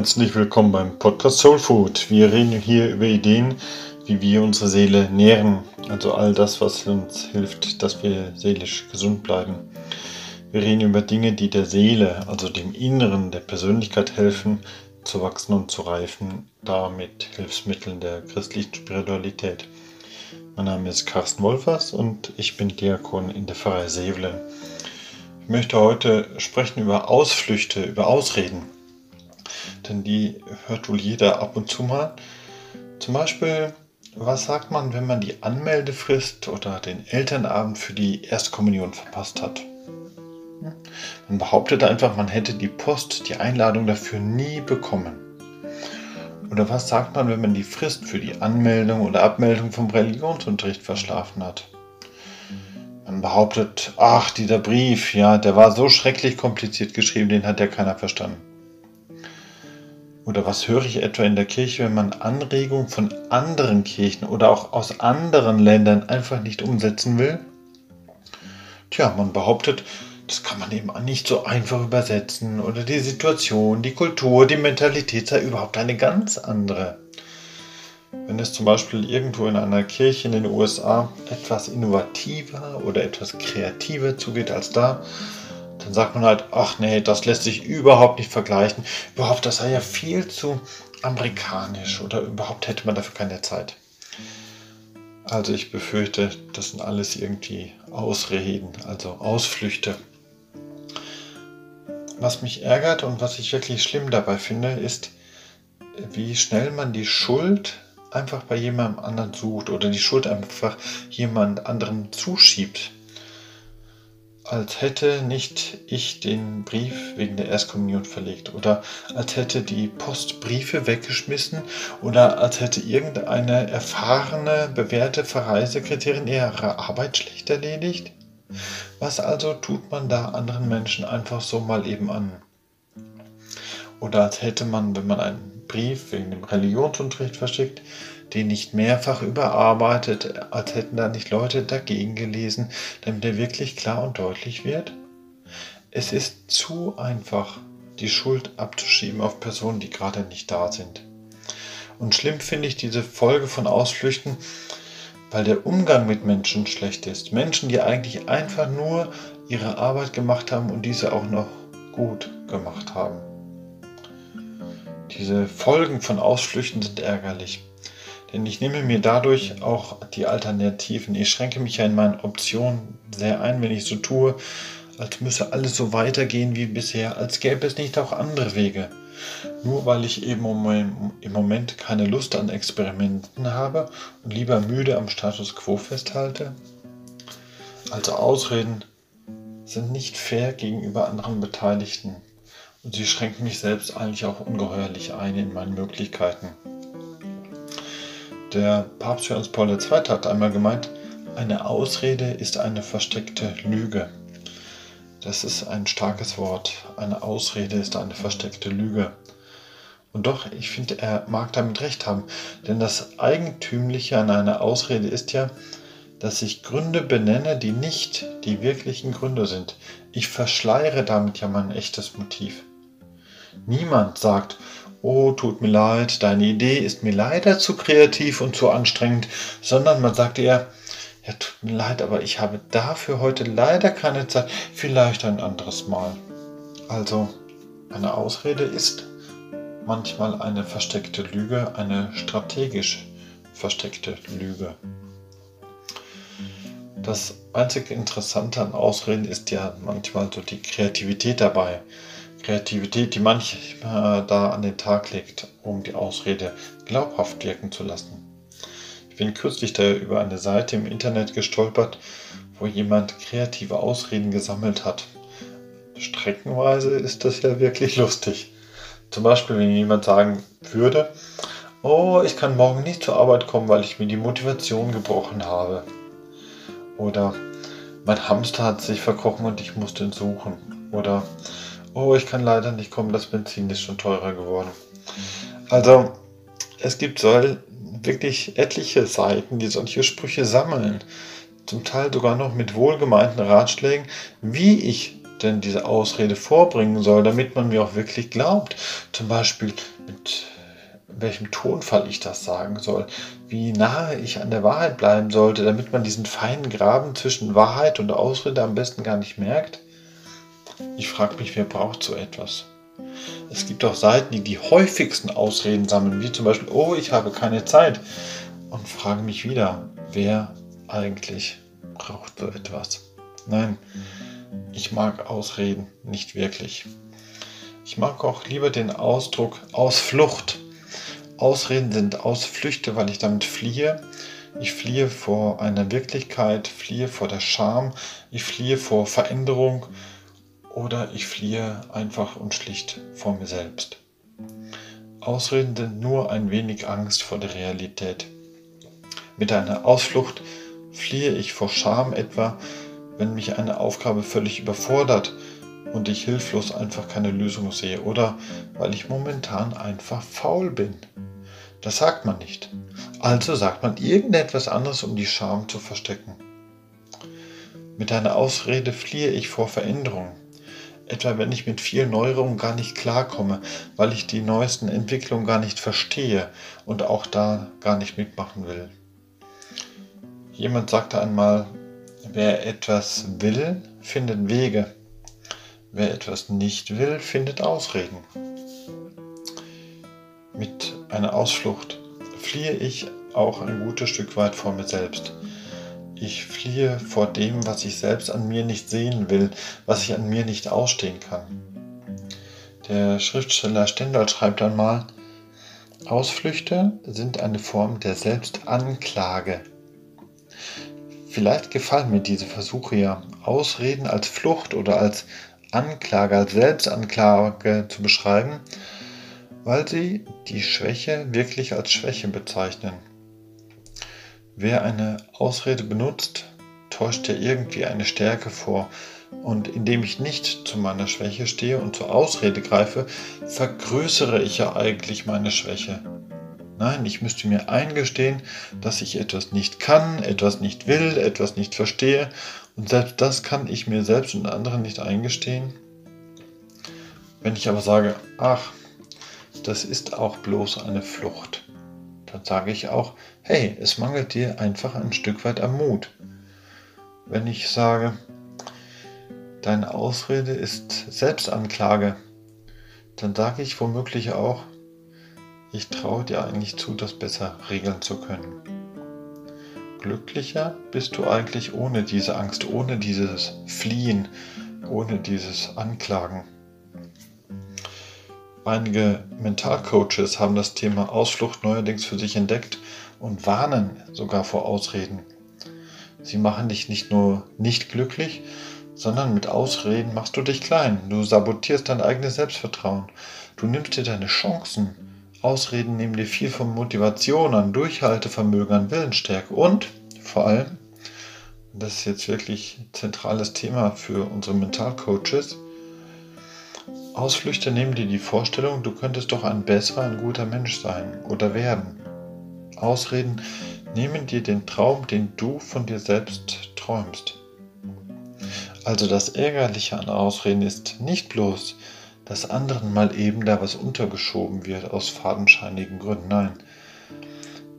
Herzlich willkommen beim Podcast Soul Food. Wir reden hier über Ideen, wie wir unsere Seele nähren. Also all das, was uns hilft, dass wir seelisch gesund bleiben. Wir reden über Dinge, die der Seele, also dem Inneren der Persönlichkeit helfen, zu wachsen und zu reifen, damit Hilfsmitteln der christlichen Spiritualität. Mein Name ist Carsten Wolfers und ich bin Diakon in der Pfarrei Sevelen. Ich möchte heute sprechen über Ausflüchte, über Ausreden denn die hört wohl jeder ab und zu mal. Zum Beispiel, was sagt man, wenn man die Anmeldefrist oder den Elternabend für die Erstkommunion verpasst hat? Man behauptet einfach, man hätte die Post, die Einladung dafür nie bekommen. Oder was sagt man, wenn man die Frist für die Anmeldung oder Abmeldung vom Religionsunterricht verschlafen hat? Man behauptet, ach, dieser Brief, ja, der war so schrecklich kompliziert geschrieben, den hat ja keiner verstanden. Oder was höre ich etwa in der Kirche, wenn man Anregungen von anderen Kirchen oder auch aus anderen Ländern einfach nicht umsetzen will? Tja, man behauptet, das kann man eben nicht so einfach übersetzen oder die Situation, die Kultur, die Mentalität sei überhaupt eine ganz andere. Wenn es zum Beispiel irgendwo in einer Kirche in den USA etwas innovativer oder etwas kreativer zugeht als da, dann sagt man halt, ach nee, das lässt sich überhaupt nicht vergleichen. Überhaupt, das sei ja viel zu amerikanisch oder überhaupt hätte man dafür keine Zeit. Also ich befürchte, das sind alles irgendwie Ausreden, also Ausflüchte. Was mich ärgert und was ich wirklich schlimm dabei finde, ist, wie schnell man die Schuld einfach bei jemandem anderen sucht oder die Schuld einfach jemand anderem zuschiebt als hätte nicht ich den Brief wegen der Erstkommunion verlegt oder als hätte die Post Briefe weggeschmissen oder als hätte irgendeine erfahrene, bewährte Verreisekretärin ihre Arbeit schlecht erledigt. Was also tut man da anderen Menschen einfach so mal eben an? Oder als hätte man, wenn man einen Brief wegen dem Religionsunterricht verschickt, den nicht mehrfach überarbeitet, als hätten da nicht Leute dagegen gelesen, damit er wirklich klar und deutlich wird? Es ist zu einfach, die Schuld abzuschieben auf Personen, die gerade nicht da sind. Und schlimm finde ich diese Folge von Ausflüchten, weil der Umgang mit Menschen schlecht ist. Menschen, die eigentlich einfach nur ihre Arbeit gemacht haben und diese auch noch gut gemacht haben. Diese Folgen von Ausflüchten sind ärgerlich. Denn ich nehme mir dadurch auch die Alternativen. Ich schränke mich ja in meinen Optionen sehr ein, wenn ich so tue, als müsse alles so weitergehen wie bisher, als gäbe es nicht auch andere Wege. Nur weil ich eben im Moment keine Lust an Experimenten habe und lieber müde am Status quo festhalte. Also Ausreden sind nicht fair gegenüber anderen Beteiligten und sie schränken mich selbst eigentlich auch ungeheuerlich ein in meinen Möglichkeiten. Der Papst Johannes Paul II. hat einmal gemeint, eine Ausrede ist eine versteckte Lüge. Das ist ein starkes Wort. Eine Ausrede ist eine versteckte Lüge. Und doch, ich finde, er mag damit recht haben. Denn das Eigentümliche an einer Ausrede ist ja, dass ich Gründe benenne, die nicht die wirklichen Gründe sind. Ich verschleiere damit ja mein echtes Motiv. Niemand sagt, oh, tut mir leid, deine Idee ist mir leider zu kreativ und zu anstrengend, sondern man sagt eher, ja, tut mir leid, aber ich habe dafür heute leider keine Zeit, vielleicht ein anderes Mal. Also, eine Ausrede ist manchmal eine versteckte Lüge, eine strategisch versteckte Lüge. Das einzige Interessante an Ausreden ist ja manchmal so die Kreativität dabei. Kreativität, die manchmal da an den Tag legt, um die Ausrede glaubhaft wirken zu lassen. Ich bin kürzlich da über eine Seite im Internet gestolpert, wo jemand kreative Ausreden gesammelt hat. Streckenweise ist das ja wirklich lustig. Zum Beispiel, wenn jemand sagen würde, oh, ich kann morgen nicht zur Arbeit kommen, weil ich mir die Motivation gebrochen habe. Oder mein Hamster hat sich verkrochen und ich musste ihn suchen. Oder Oh, ich kann leider nicht kommen, das Benzin ist schon teurer geworden. Also, es gibt so wirklich etliche Seiten, die solche Sprüche sammeln. Zum Teil sogar noch mit wohlgemeinten Ratschlägen, wie ich denn diese Ausrede vorbringen soll, damit man mir auch wirklich glaubt. Zum Beispiel mit welchem Tonfall ich das sagen soll, wie nahe ich an der Wahrheit bleiben sollte, damit man diesen feinen Graben zwischen Wahrheit und Ausrede am besten gar nicht merkt. Ich frage mich, wer braucht so etwas? Es gibt auch Seiten, die die häufigsten Ausreden sammeln, wie zum Beispiel, oh, ich habe keine Zeit. Und frage mich wieder, wer eigentlich braucht so etwas? Nein, ich mag Ausreden nicht wirklich. Ich mag auch lieber den Ausdruck Ausflucht. Ausreden sind Ausflüchte, weil ich damit fliehe. Ich fliehe vor einer Wirklichkeit, fliehe vor der Scham, ich fliehe vor Veränderung oder ich fliehe einfach und schlicht vor mir selbst. Ausreden sind nur ein wenig Angst vor der Realität. Mit einer Ausflucht fliehe ich vor Scham etwa, wenn mich eine Aufgabe völlig überfordert und ich hilflos einfach keine Lösung sehe oder weil ich momentan einfach faul bin. Das sagt man nicht. Also sagt man irgendetwas anderes, um die Scham zu verstecken. Mit einer Ausrede fliehe ich vor Veränderungen etwa wenn ich mit vielen Neuerungen gar nicht klarkomme, weil ich die neuesten Entwicklungen gar nicht verstehe und auch da gar nicht mitmachen will. Jemand sagte einmal, wer etwas will, findet Wege. Wer etwas nicht will, findet Ausreden. Mit einer Ausflucht fliehe ich auch ein gutes Stück weit vor mir selbst. Ich fliehe vor dem, was ich selbst an mir nicht sehen will, was ich an mir nicht ausstehen kann. Der Schriftsteller Stendhal schreibt einmal, Ausflüchte sind eine Form der Selbstanklage. Vielleicht gefallen mir diese Versuche ja, Ausreden als Flucht oder als Anklage, als Selbstanklage zu beschreiben, weil sie die Schwäche wirklich als Schwäche bezeichnen. Wer eine Ausrede benutzt, täuscht ja irgendwie eine Stärke vor. Und indem ich nicht zu meiner Schwäche stehe und zur Ausrede greife, vergrößere ich ja eigentlich meine Schwäche. Nein, ich müsste mir eingestehen, dass ich etwas nicht kann, etwas nicht will, etwas nicht verstehe. Und selbst das kann ich mir selbst und anderen nicht eingestehen. Wenn ich aber sage, ach, das ist auch bloß eine Flucht dann sage ich auch, hey, es mangelt dir einfach ein Stück weit am Mut. Wenn ich sage, deine Ausrede ist Selbstanklage, dann sage ich womöglich auch, ich traue dir eigentlich zu, das besser regeln zu können. Glücklicher bist du eigentlich ohne diese Angst, ohne dieses Fliehen, ohne dieses Anklagen. Einige Mentalcoaches haben das Thema Ausflucht neuerdings für sich entdeckt und warnen sogar vor Ausreden. Sie machen dich nicht nur nicht glücklich, sondern mit Ausreden machst du dich klein. Du sabotierst dein eigenes Selbstvertrauen. Du nimmst dir deine Chancen. Ausreden nehmen dir viel von Motivation an, Durchhaltevermögen, an Willensstärke und vor allem, das ist jetzt wirklich ein zentrales Thema für unsere Mentalcoaches, Ausflüchte nehmen dir die Vorstellung, du könntest doch ein besserer, ein guter Mensch sein oder werden. Ausreden nehmen dir den Traum, den du von dir selbst träumst. Also das Ärgerliche an Ausreden ist nicht bloß, dass anderen mal eben da was untergeschoben wird aus fadenscheinigen Gründen. Nein.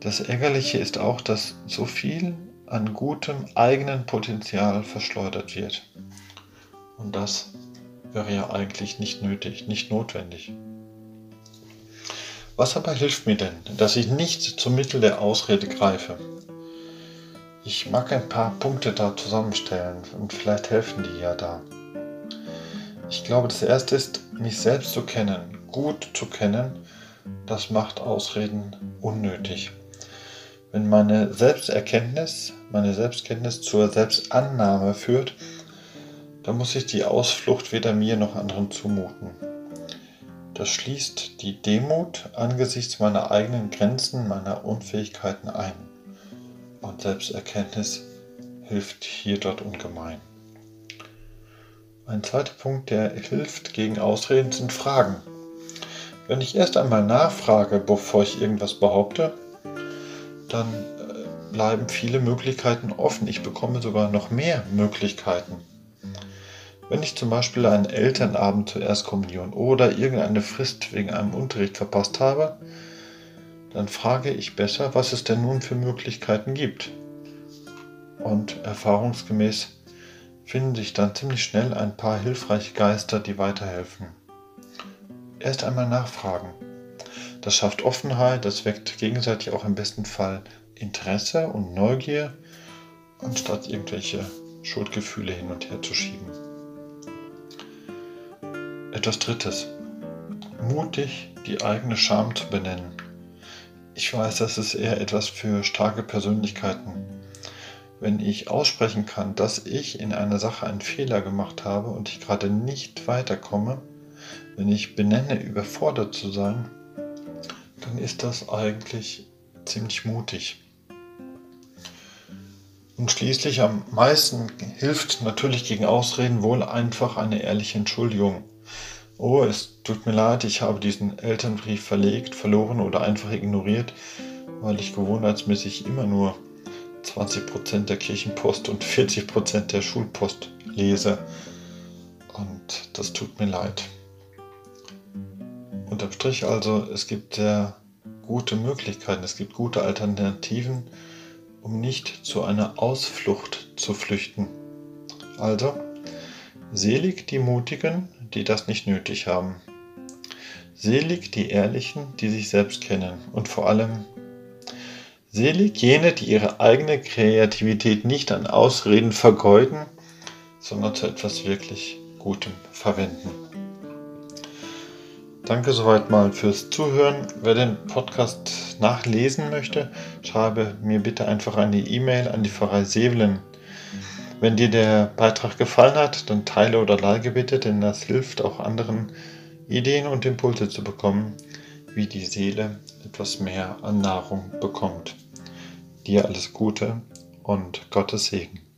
Das Ärgerliche ist auch, dass so viel an gutem eigenen Potenzial verschleudert wird. Und das wäre ja eigentlich nicht nötig, nicht notwendig. Was aber hilft mir denn, dass ich nicht zum Mittel der Ausrede greife? Ich mag ein paar Punkte da zusammenstellen und vielleicht helfen die ja da. Ich glaube, das erste ist, mich selbst zu kennen, gut zu kennen. Das macht Ausreden unnötig. Wenn meine Selbsterkenntnis, meine Selbstkenntnis zur Selbstannahme führt, da muss ich die Ausflucht weder mir noch anderen zumuten. Das schließt die Demut angesichts meiner eigenen Grenzen, meiner Unfähigkeiten ein. Und Selbsterkenntnis hilft hier dort ungemein. Ein zweiter Punkt, der hilft gegen Ausreden, sind Fragen. Wenn ich erst einmal nachfrage, bevor ich irgendwas behaupte, dann äh, bleiben viele Möglichkeiten offen. Ich bekomme sogar noch mehr Möglichkeiten. Wenn ich zum Beispiel einen Elternabend zur Erstkommunion oder irgendeine Frist wegen einem Unterricht verpasst habe, dann frage ich besser, was es denn nun für Möglichkeiten gibt. Und erfahrungsgemäß finden sich dann ziemlich schnell ein paar hilfreiche Geister, die weiterhelfen. Erst einmal nachfragen. Das schafft Offenheit, das weckt gegenseitig auch im besten Fall Interesse und Neugier, anstatt irgendwelche Schuldgefühle hin und her zu schieben. Etwas Drittes. Mutig die eigene Scham zu benennen. Ich weiß, das ist eher etwas für starke Persönlichkeiten. Wenn ich aussprechen kann, dass ich in einer Sache einen Fehler gemacht habe und ich gerade nicht weiterkomme, wenn ich benenne, überfordert zu sein, dann ist das eigentlich ziemlich mutig. Und schließlich am meisten hilft natürlich gegen Ausreden wohl einfach eine ehrliche Entschuldigung. Oh, es tut mir leid, ich habe diesen Elternbrief verlegt, verloren oder einfach ignoriert, weil ich gewohnheitsmäßig immer nur 20% der Kirchenpost und 40% der Schulpost lese. Und das tut mir leid. Unterm Strich also, es gibt sehr gute Möglichkeiten, es gibt gute Alternativen, um nicht zu einer Ausflucht zu flüchten. Also, selig die Mutigen, die das nicht nötig haben. Selig die Ehrlichen, die sich selbst kennen. Und vor allem, selig jene, die ihre eigene Kreativität nicht an Ausreden vergeuden, sondern zu etwas wirklich Gutem verwenden. Danke soweit mal fürs Zuhören. Wer den Podcast nachlesen möchte, schreibe mir bitte einfach eine E-Mail an die Pfarrei Sevelen. Wenn dir der Beitrag gefallen hat, dann teile oder like bitte, denn das hilft auch anderen Ideen und Impulse zu bekommen, wie die Seele etwas mehr an Nahrung bekommt. Dir alles Gute und Gottes Segen.